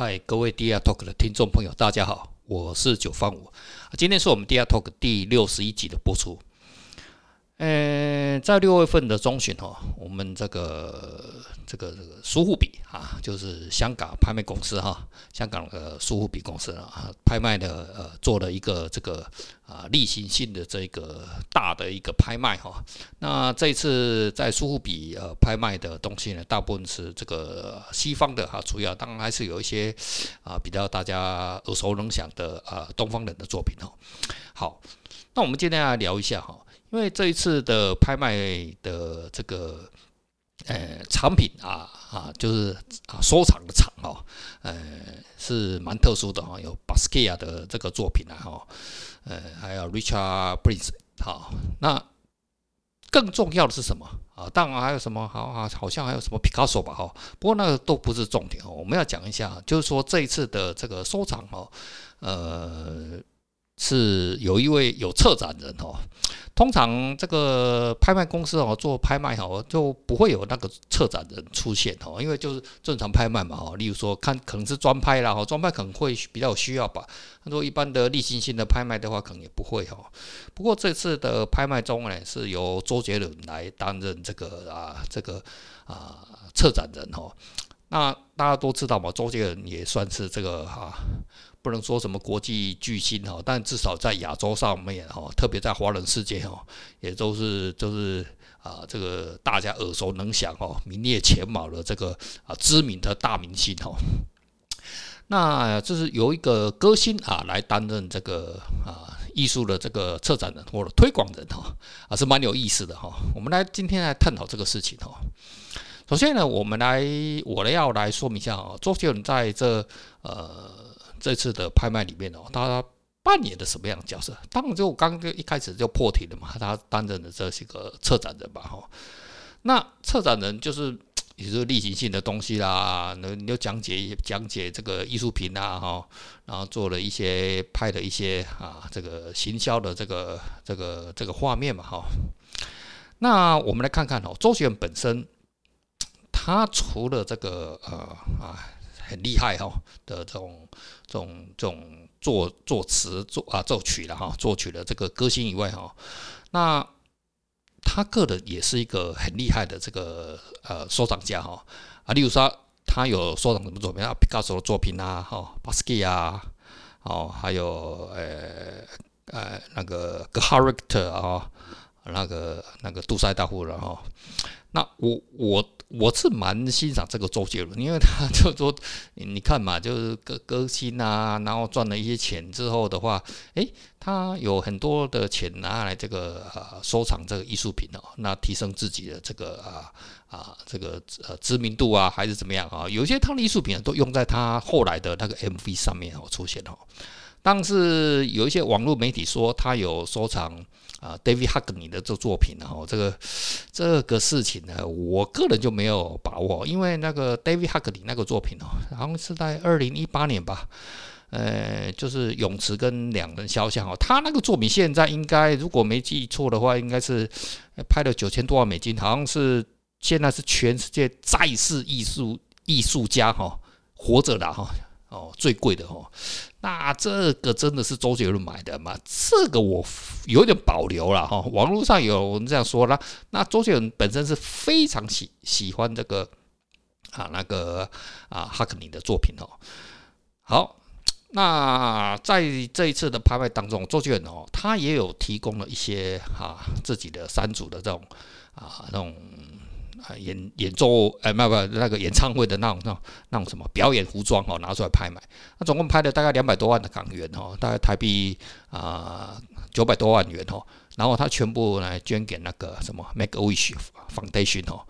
嗨，各位 DR Talk 的听众朋友，大家好，我是九方五。今天是我们 DR Talk 第六十一集的播出。呃，在六月份的中旬哈，我们这个这个这个苏富比啊，就是香港拍卖公司哈，香港的苏富比公司啊，拍卖的呃做了一个这个啊例行性的这个大的一个拍卖哈。那这次在苏富比呃拍卖的东西呢，大部分是这个西方的哈，主要当然还是有一些啊比较大家耳熟能详的啊东方人的作品哈。好，那我们今天来聊一下哈。因为这一次的拍卖的这个呃藏品啊啊，就是啊收藏的场哦，呃是蛮特殊的哈，有巴斯克亚的这个作品啊哈，呃还有 Richard Prince 好，那更重要的是什么啊？当然还有什么好啊？好像还有什么 Picasso 吧哈，不过那个都不是重点哦。我们要讲一下，就是说这一次的这个收藏哦，呃。是有一位有策展人哦，通常这个拍卖公司哦做拍卖哦就不会有那个策展人出现哦，因为就是正常拍卖嘛哦，例如说看可能是专拍啦，专拍可能会比较需要吧。他说一般的例行性的拍卖的话，可能也不会哦。不过这次的拍卖中呢，是由周杰伦来担任这个啊这个啊策展人哦。那大家都知道嘛，周杰伦也算是这个哈。不能说什么国际巨星哈，但至少在亚洲上面哈，特别在华人世界哈，也都是都是啊，这个大家耳熟能详哈，名列前茅的这个啊知名的大明星哈。那这是由一个歌星啊来担任这个啊艺术的这个策展人或者推广人哈，啊是蛮有意思的哈。我们来今天来探讨这个事情哈。首先呢，我们来我呢要来说明一下啊，周杰伦在这呃。这次的拍卖里面哦，他扮演的什么样的角色？当然就刚刚一开始就破题了嘛，他担任的这是一个策展人吧，哈。那策展人就是也是例行性的东西啦，那你就讲解讲解这个艺术品啊，哈，然后做了一些拍的一些啊这个行销的这个这个这个画面嘛，哈。那我们来看看哦，周杰伦本身，他除了这个呃啊。很厉害哈的这种这种这种作作词作啊作曲的哈作曲的这个歌星以外哈，那他个人也是一个很厉害的这个呃收藏家哈啊，例如说他有收藏什么作品啊，毕加索的作品啊，哈，巴斯克啊，哦，还有呃呃那个 Character 啊，那个那个杜塞大夫人哈，那我我。我是蛮欣赏这个周杰伦，因为他就说，你看嘛，就是歌歌星啊，然后赚了一些钱之后的话，诶，他有很多的钱拿来这个啊收藏这个艺术品哦，那提升自己的这个啊啊这个呃知名度啊，还是怎么样啊？有些他的艺术品都用在他后来的那个 MV 上面哦出现哦，但是有一些网络媒体说他有收藏。啊，David Hockney 的这作品，然后这个这个事情呢，我个人就没有把握，因为那个 David Hockney 那个作品哦，好像是在二零一八年吧，呃，就是泳池跟两人肖像哦，他那个作品现在应该如果没记错的话，应该是拍了九千多万美金，好像是现在是全世界在世艺术艺术家哈活着的哈。哦，哦最贵的哦，那这个真的是周杰伦买的吗？这个我有点保留了哈。网络上有人这样说啦，那周杰伦本身是非常喜喜欢这个啊那个啊哈克尼的作品哦。好，那在这一次的拍卖当中，周杰伦哦，他也有提供了一些啊自己的三组的这种啊那种。啊，演演奏，哎，不不，那个演唱会的那种、那种、那种什么表演服装哦，拿出来拍卖，那总共拍了大概两百多万的港元哦，大概台币啊九百多万元哦，然后他全部来捐给那个什么 Make a Wish Foundation 哦，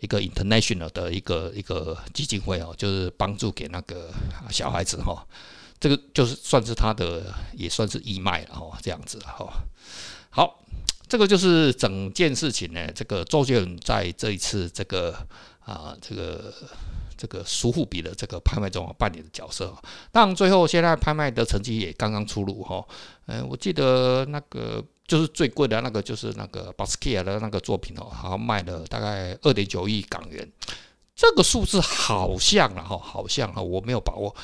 一个 international 的一个一个基金会哦，就是帮助给那个小孩子哈，这个就是算是他的，也算是义卖了哦，这样子哈，好。这个就是整件事情呢。这个周杰伦在这一次这个啊，这个这个苏富比的这个拍卖中扮演的角色。当然，最后现在拍卖的成绩也刚刚出炉哈。嗯，我记得那个就是最贵的那个，就是那个巴斯克亚的那个作品哦，好像卖了大概二点九亿港元。这个数字好像啊哈，好像啊，我没有把握，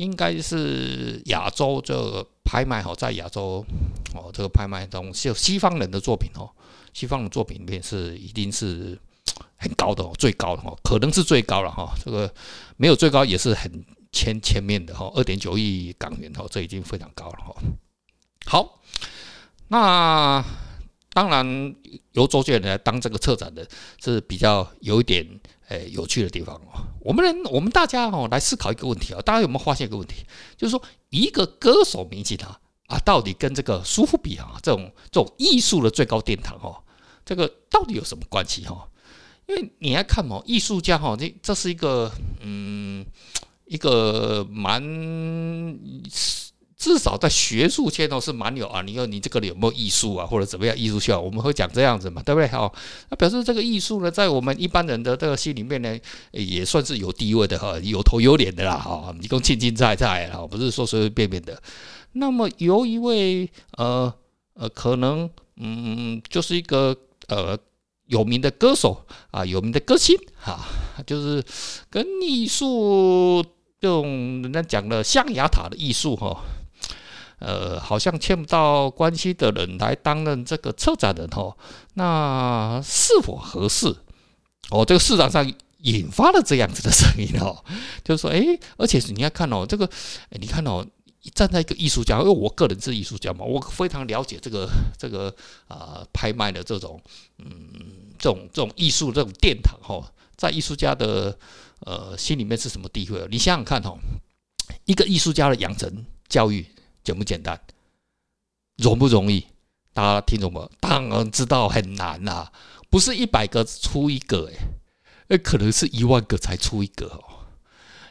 应该是亚洲这个拍卖哈，在亚洲哦，这个拍卖中就西方人的作品哦，西方的作品里面是一定是很高的哦，最高的哦，可能是最高了哈，这个没有最高也是很前前面的哈，二点九亿港元哦，这已经非常高了哈。好，那。当然，由周杰伦来当这个策展的是比较有一点诶、有趣的地方哦。我们人，我们大家哦来思考一个问题啊，大家有没有发现一个问题？就是说，一个歌手名气啊啊，到底跟这个苏富比啊这种这种艺术的最高殿堂哦，这个到底有什么关系哈？因为你要看哦，艺术家哈，这这是一个嗯一个蛮。至少在学术圈都是蛮有啊，你说你这个有没有艺术啊，或者怎么样艺术效？我们会讲这样子嘛，对不对？好，那表示这个艺术呢，在我们一般人的这个心里面呢，也算是有地位的哈，有头有脸的啦哈，你共清清菜菜哈，不是说随随便便的。那么有一位呃呃，可能嗯，就是一个呃有名的歌手啊，有名的歌星哈，就是跟艺术这种人家讲的象牙塔的艺术哈。呃，好像牵不到关系的人来担任这个策展人哦，那是否合适？哦，这个市场上引发了这样子的声音哦，就是说，诶，而且你要看哦，这个，你看哦，站在一个艺术家，因为我个人是艺术家嘛，我非常了解这个这个啊、拍卖的这种，嗯，这种这种艺术这种殿堂哈，在艺术家的呃心里面是什么地位？你想想看哦，一个艺术家的养成教育。简不简单？容不容易？大家听懂吗？当然知道很难啦、不是一百个出一个诶，那可能是一万个才出一个哦。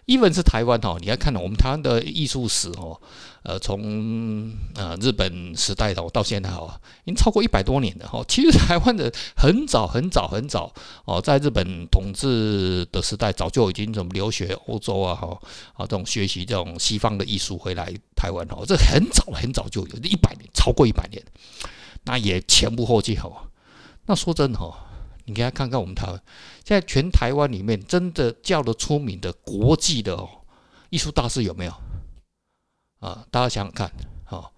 Even 是台湾哈，你要看到我们台湾的艺术史哦，呃，从呃日本时代的到现在哈，已经超过一百多年了哈。其实台湾的很早很早很早哦，在日本统治的时代，早就已经怎么留学欧洲啊哈啊这种学习这种西方的艺术回来台湾哦，这很早很早就有一百年，超过一百年，那也前仆后继哈。那说真的哈。你给他看看我们台湾，现在全台湾里面真的叫得出名的国际的哦艺术大师有没有？啊，大家想想看，哈，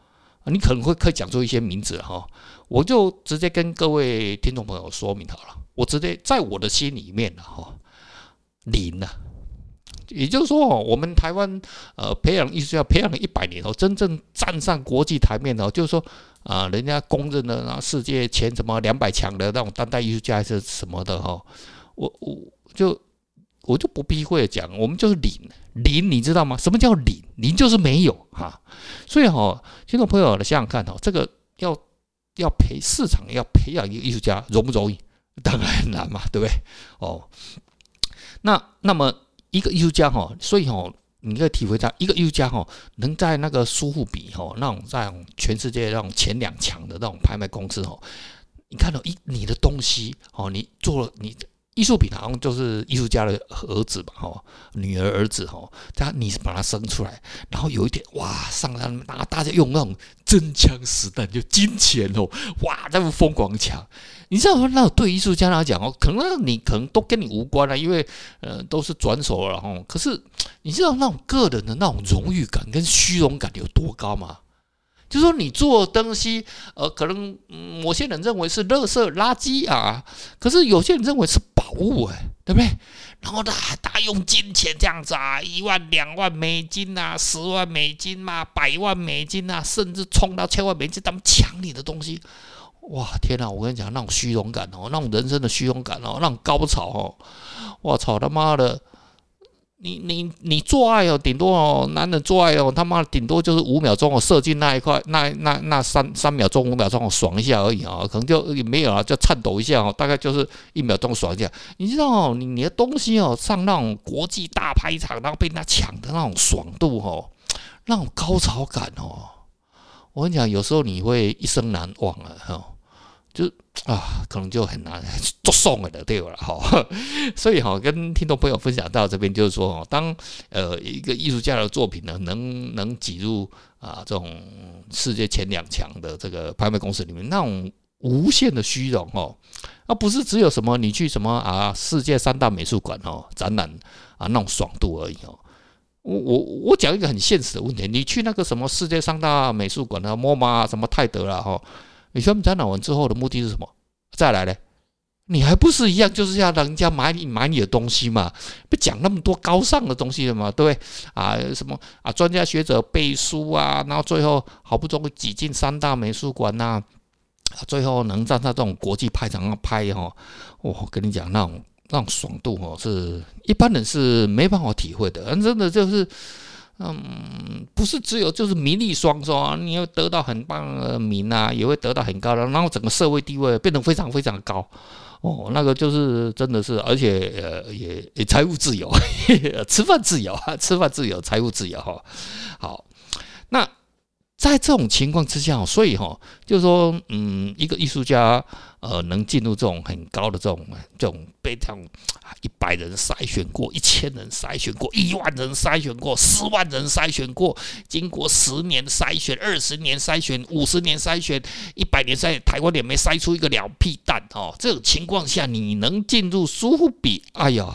你可能会可以讲出一些名字哈，我就直接跟各位听众朋友说明好了，我直接在我的心里面了哈，零了，也就是说，我们台湾呃培养艺术家培养了一百年哦，真正站上国际台面的，就是说。啊，人家公认的那世界前什么两百强的那种当代艺术家还是什么的哈，我我就我就不避讳讲，我们就是零零，你知道吗？什么叫零？零就是没有哈。所以哈，听众朋友来想想看哈，这个要要培市场要培养一个艺术家容不容易？当然很难嘛，对不对？哦，那那么一个艺术家哈，所以哈。你可以体会到一个艺术家哈，能在那个苏富比哈那种在全世界那种前两强的那种拍卖公司哈，你看到一你的东西哦，你做了你艺术品好像就是艺术家的儿子吧哈，女儿儿子哈，他你把他生出来，然后有一点哇，上山拿大家用那种真枪实弹就金钱哦，哇，那么疯狂抢。你知道，那对艺术家来讲哦，可能你可能都跟你无关了，因为呃都是转手了哦。可是你知道那种个人的那种荣誉感跟虚荣感有多高吗？就是说你做东西，呃，可能某些人认为是垃圾垃圾啊，可是有些人认为是物哎，对不对？然后他他用金钱这样子啊，一万两万美金呐，十万美金嘛，百万美金呐，甚至冲到千万美金，他们抢你的东西。哇天呐！我跟你讲，那种虚荣感哦，那种人生的虚荣感哦，那种高潮哦，我操他妈的！你你你做爱哦，顶多哦，男人做爱哦，他妈顶多就是五秒钟哦，射进那一块，那那那三三秒钟五秒钟哦，爽一下而已啊，可能就也没有啊，就颤抖一下哦，大概就是一秒钟爽一下。你知道哦，你你的东西哦，上那种国际大拍场，然后被人家抢的那种爽度哦，那种高潮感哦，我跟你讲，有时候你会一生难忘啊，哈。就啊，可能就很难 做送了的，对了哈。所以哈，跟听众朋友分享到这边，就是说哦，当呃一个艺术家的作品呢，能能挤入啊这种世界前两强的这个拍卖公司里面，那种无限的虚荣哦，啊，不是只有什么你去什么啊世界三大美术馆哦展览啊那种爽度而已哦。我我我讲一个很现实的问题，你去那个什么世界三大美术馆啊，MoMA，什么泰德啦哈，你他们展览完之后的目的是什么？再来呢？你还不是一样，就是要让人家买你买你的东西嘛？不讲那么多高尚的东西了嘛？对不对？啊，什么啊，专家学者背书啊，然后最后好不容易挤进三大美术馆呐，最后能站在这种国际拍场上拍哈，我跟你讲那种那种爽度哦，是一般人是没办法体会的。真的就是，嗯，不是只有就是名利双收啊，你要得到很棒的名啊，也会得到很高的，然后整个社会地位变得非常非常高。哦，那个就是真的是，而且呃也也财务自由，呵 呵吃饭自由啊，吃饭自由，财务自由哈。好，在这种情况之下，所以哈，就是说，嗯，一个艺术家呃能进入这种很高的这种这种被这种一百人筛选过，一千人筛选过，一万人筛选过，十万人筛选过，经过十年筛选、二十年筛选、五十年筛选、一百年筛选，台湾也没筛出一个两屁蛋哦。这种情况下，你能进入苏富比，哎呀，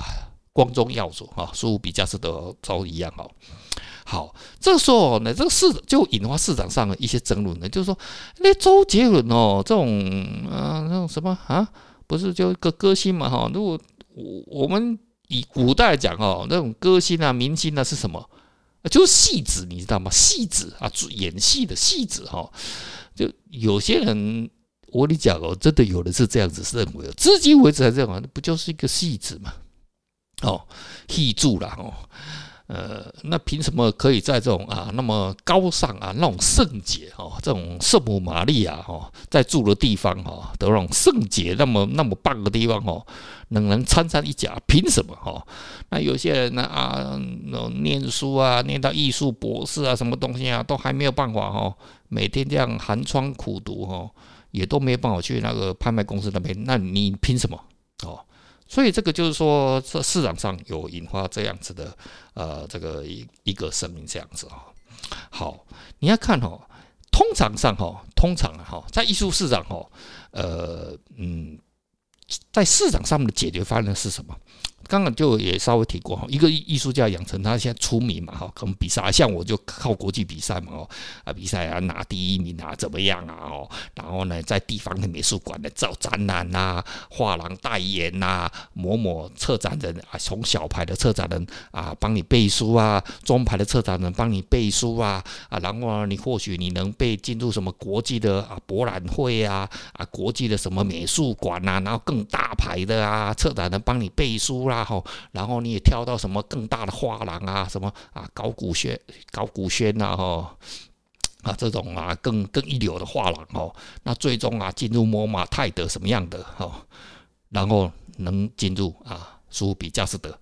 光宗耀祖啊！苏富比、佳士得都一样哦。好，这时候呢，这个市就引发市场上的一些争论呢，就是说，那周杰伦哦，这种啊，那种什么啊，不是就一个歌星嘛哈？如果我我们以古代讲哦，那种歌星啊、明星啊是什么？就是戏子，你知道吗？戏子啊，演戏的戏子哈。就有些人，我跟你讲哦，真的有的是这样子认为，至今为止还这样，那不就是一个戏子嘛？哦，戏住了哦。呃，那凭什么可以在这种啊那么高尚啊那种圣洁哈，这种圣母玛利亚哈在住的地方哈的那种圣洁那么那么棒的地方哦，能能参差一甲？凭什么哈？那有些人呢啊，念书啊，念到艺术博士啊，什么东西啊，都还没有办法哈，每天这样寒窗苦读哈，也都没有办法去那个拍卖公司那边，那你凭什么哦？所以这个就是说，这市场上有引发这样子的，呃，这个一一个声音这样子哈。好，你要看哦，通常上哈，通常哈，在艺术市场哈，呃，嗯，在市场上面的解决方案是什么？刚刚就也稍微提过哈，一个艺术家养成他现在出名嘛哈，可能比赛，像我就靠国际比赛嘛哦，啊比赛啊拿第一名啊怎么样啊哦，然后呢在地方的美术馆呢造展览呐，画廊代言呐，某某策展人啊，从小牌的策展人啊帮你背书啊，中牌的策展人帮你背书啊啊，然后呢你或许你能被进入什么国际的啊博览会啊啊国际的什么美术馆呐，然后更大牌的啊策展人帮你背书啦。然后，然后你也跳到什么更大的画廊啊，什么啊高古轩、高古轩呐，哈啊这种啊更更一流的画廊哦，那最终啊进入摩马泰德什么样的哈，然后能进入啊苏比、佳士得，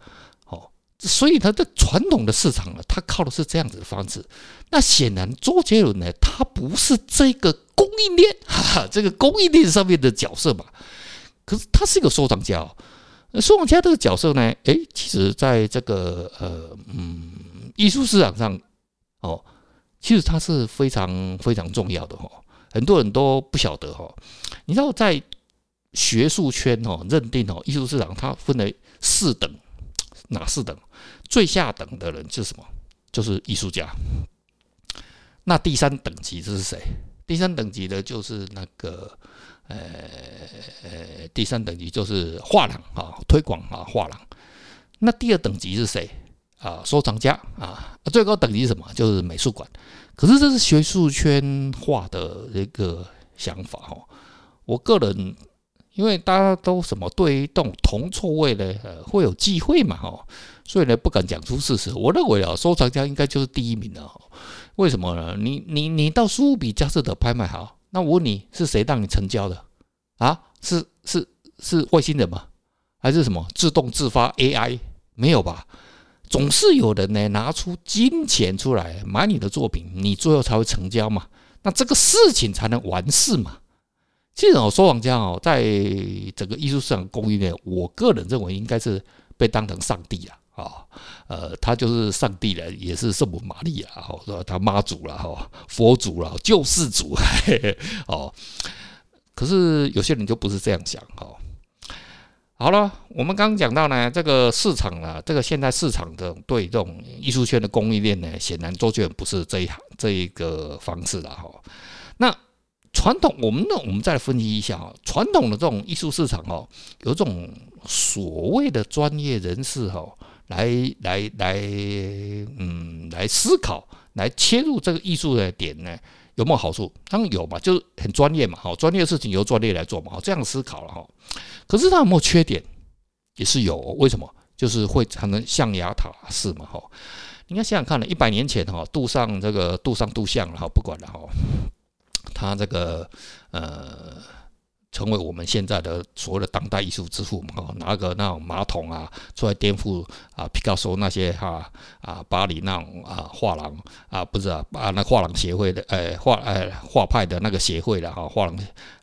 哦，所以他的传统的市场呢，他靠的是这样子的方式。那显然周杰伦呢，他不是这个供应链，哈哈，这个供应链上面的角色嘛，可是他是一个收藏家哦。收藏家这个角色呢，诶，其实在这个呃嗯艺术市场上哦，其实它是非常非常重要的哈，很多人都不晓得哈。你知道在学术圈哦认定哦艺术市场它分为四等，哪四等？最下等的人是什么？就是艺术家。那第三等级这是谁？第三等级的就是那个。呃，第三等级就是画廊啊，推广啊，画廊。那第二等级是谁啊？收藏家啊。最高等级是什么？就是美术馆。可是这是学术圈化的一个想法哦。我个人，因为大家都什么对于这种铜臭味呢，呃，会有忌讳嘛，哈，所以呢不敢讲出事实。我认为啊，收藏家应该就是第一名的。为什么呢？你你你到苏比、佳士得拍卖好。那我问你是谁让你成交的啊？是是是外星人吗？还是什么自动自发 AI？没有吧？总是有人呢拿出金钱出来买你的作品，你最后才会成交嘛？那这个事情才能完事嘛？这种收藏家哦，在整个艺术市场供应链，我个人认为应该是被当成上帝了。啊，呃，他就是上帝了，也是圣母玛利亚，哈，是吧？他妈祖了，哈，佛祖了，救世主嘿嘿，哦。可是有些人就不是这样想，哈。好了，我们刚讲到呢，这个市场啊，这个现在市场的对这种艺术圈的供应链呢，显然周杰伦不是这一行这一个方式了哈。那传统，我们呢，我们再分析一下啊，传统的这种艺术市场哦，有种所谓的专业人士哈，来来来，嗯，来思考，来切入这个艺术的点呢。有没有好处？当然有嘛，就是很专业嘛，好，专业的事情由专业来做嘛，好，这样思考了哈。可是它有没有缺点？也是有，为什么？就是会才能象牙塔式嘛，哈。你看想想看呢，一百年前哈，杜尚这个杜尚杜象了哈，不管了哈，他这个呃。成为我们现在的所谓的当代艺术之父嘛？哈，拿个那种马桶啊出来颠覆啊，皮卡索那些哈啊，巴黎那种啊画廊啊，不是啊啊那画廊协会的诶画诶画派的那个协会的哈画廊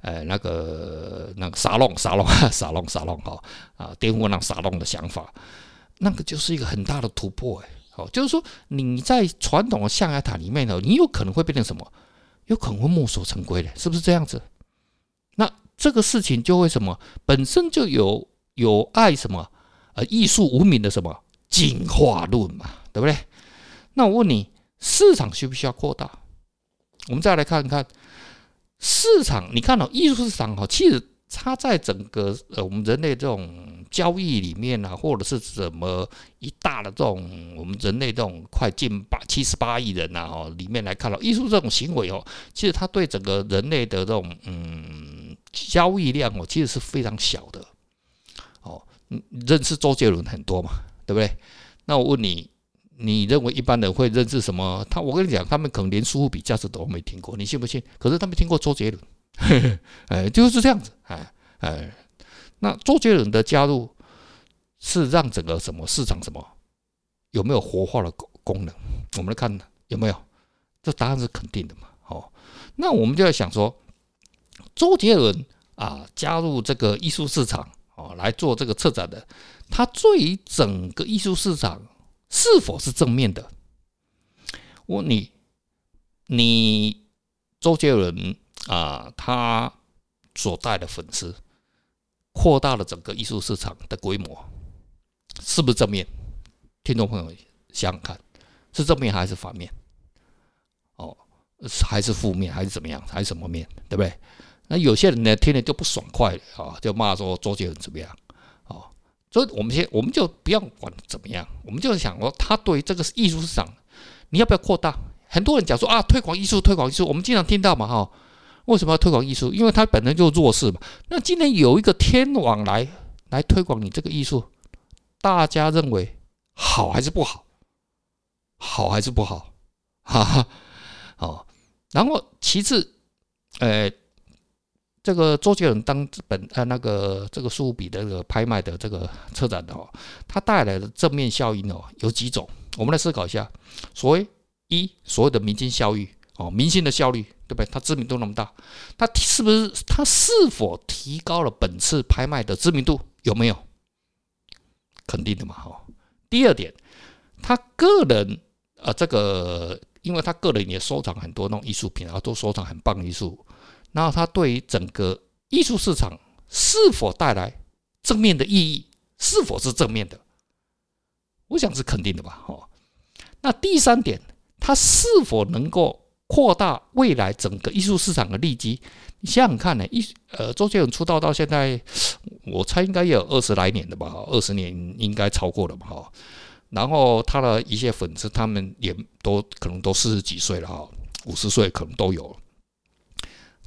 诶那个那个沙龙沙龙 沙龙沙龙哈啊颠覆那沙龙的想法，那个就是一个很大的突破诶。好，就是说你在传统的象牙塔里面呢，你有可能会变成什么？有可能会墨守成规的，是不是这样子？这个事情就会什么，本身就有有碍什么，呃，艺术无名的什么进化论嘛，对不对？那我问你，市场需不需要扩大？我们再来看看市场，你看到艺术市场哈，其实它在整个呃我们人类这种交易里面啊，或者是怎么一大的这种我们人类这种快近八七十八亿人呐哦里面来看到艺术这种行为哦，其实它对整个人类的这种嗯。交易量哦，其实是非常小的。哦，认识周杰伦很多嘛，对不对？那我问你，你认为一般人会认识什么？他，我跟你讲，他们可能连苏富比价值都没听过，你信不信？可是他们听过周杰伦，哎，就是这样子，哎哎。那周杰伦的加入是让整个什么市场什么有没有活化的功功能？我们来看有没有？这答案是肯定的嘛。好，那我们就在想说。周杰伦啊，加入这个艺术市场啊，来做这个策展的，他对于整个艺术市场是否是正面的？我问你，你周杰伦啊，他所带的粉丝扩大了整个艺术市场的规模，是不是正面？听众朋友想想看，是正面还是反面？哦，还是负面还是怎么样？还是什么面？对不对？那有些人呢，听了就不爽快啊，就骂说周杰伦怎么样啊？所以我们先，我们就不要管怎么样，我们就想说，他对于这个艺术市场，你要不要扩大？很多人讲说啊，推广艺术，推广艺术，我们经常听到嘛，哈，为什么要推广艺术？因为他本身就弱势嘛。那今天有一个天网来来推广你这个艺术，大家认为好还是不好？好还是不好？哈哈，哦，然后其次，呃。这个周杰伦当本呃那个这个苏比的这个拍卖的这个车展的哦，它带来的正面效应哦有几种？我们来思考一下。所谓一所谓的明星效应哦，明星的效率对不对？它知名度那么大，他是不是他是否提高了本次拍卖的知名度？有没有？肯定的嘛哈。第二点，他个人呃这个，因为他个人也收藏很多那种艺术品啊，都收藏很棒艺术。然后它对于整个艺术市场是否带来正面的意义，是否是正面的？我想是肯定的吧。哦，那第三点，它是否能够扩大未来整个艺术市场的利基？你想想看呢？艺呃，周杰伦出道到现在，我猜应该也有二十来年了吧？二十年应该超过了吧？哈。然后他的一些粉丝，他们也都可能都四十几岁了哈，五十岁可能都有。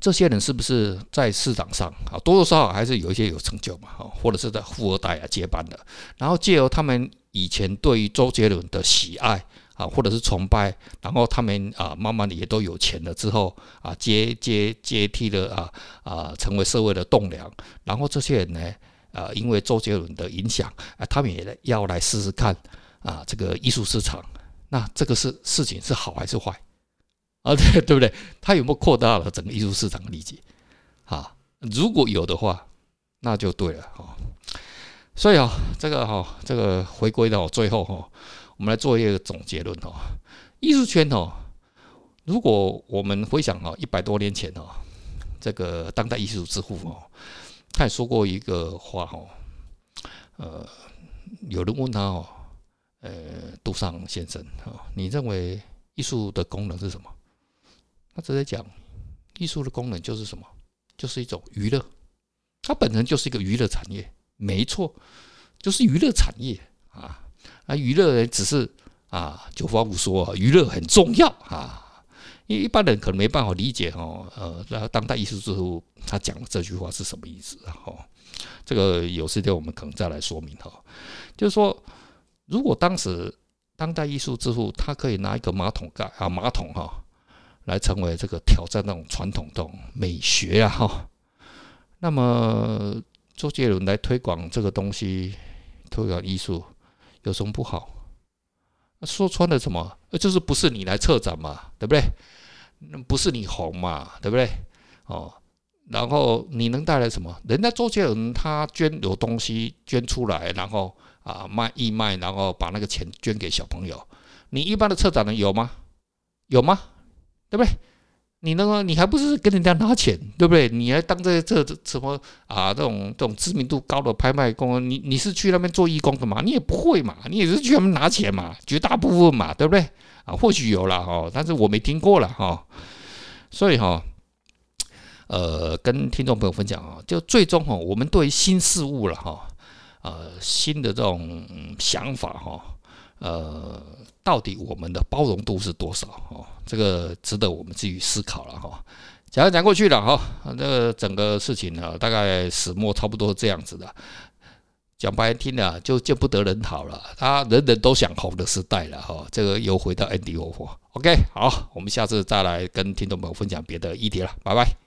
这些人是不是在市场上啊，多多少少还是有一些有成就嘛，或者是在富二代啊接班的，然后借由他们以前对于周杰伦的喜爱啊，或者是崇拜，然后他们啊慢慢的也都有钱了之后啊接接接替了啊啊成为社会的栋梁，然后这些人呢啊因为周杰伦的影响啊，他们也要来试试看啊这个艺术市场，那这个是事情是好还是坏？啊，对对不对？他有没有扩大了整个艺术市场的理解？啊，如果有的话，那就对了哈。所以啊，这个哈，这个回归到最后哈，我们来做一个总结论哈。艺术圈哦，如果我们回想哦，一百多年前哦，这个当代艺术之父哦，他也说过一个话哦，呃，有人问他哦，呃，杜尚先生啊，你认为艺术的功能是什么？他直接讲，艺术的功能就是什么？就是一种娱乐，它本身就是一个娱乐产业，没错，就是娱乐产业啊。啊，娱乐人只是啊，九方五说啊，娱乐很重要啊，因为一般人可能没办法理解哦，呃，然后当代艺术之父他讲的这句话是什么意思啊？这个有时间我们可能再来说明哈。就是说，如果当时当代艺术之父他可以拿一个马桶盖啊，马桶哈，来成为这个挑战那种传统的美学啊哈，那么周杰伦来推广这个东西，推广艺术有什么不好？说穿了什么？就是不是你来策展嘛，对不对？不是你红嘛，对不对？哦。然后你能带来什么？人家周杰伦他捐有东西捐出来，然后啊卖义卖，然后把那个钱捐给小朋友。你一般的策展人有吗？有吗？对不对？你那个你还不是跟人家拿钱，对不对？你还当这这什么啊？这种这种知名度高的拍卖工，你你是去那边做义工的嘛？你也不会嘛？你也是去那边拿钱嘛？绝大部分嘛，对不对？啊，或许有了哈，但是我没听过了哈，所以哈。呃，跟听众朋友分享啊，就最终哈，我们对于新事物了哈，呃，新的这种想法哈，呃，到底我们的包容度是多少哦？这个值得我们自己思考了哈。讲讲过去了哈，这个整个事情呢，大概始末差不多这样子的。讲白听了就见不得人好了，他人人都想红的时代了哈。这个又回到 Andy 沃。OK，好，我们下次再来跟听众朋友分享别的议题了，拜拜。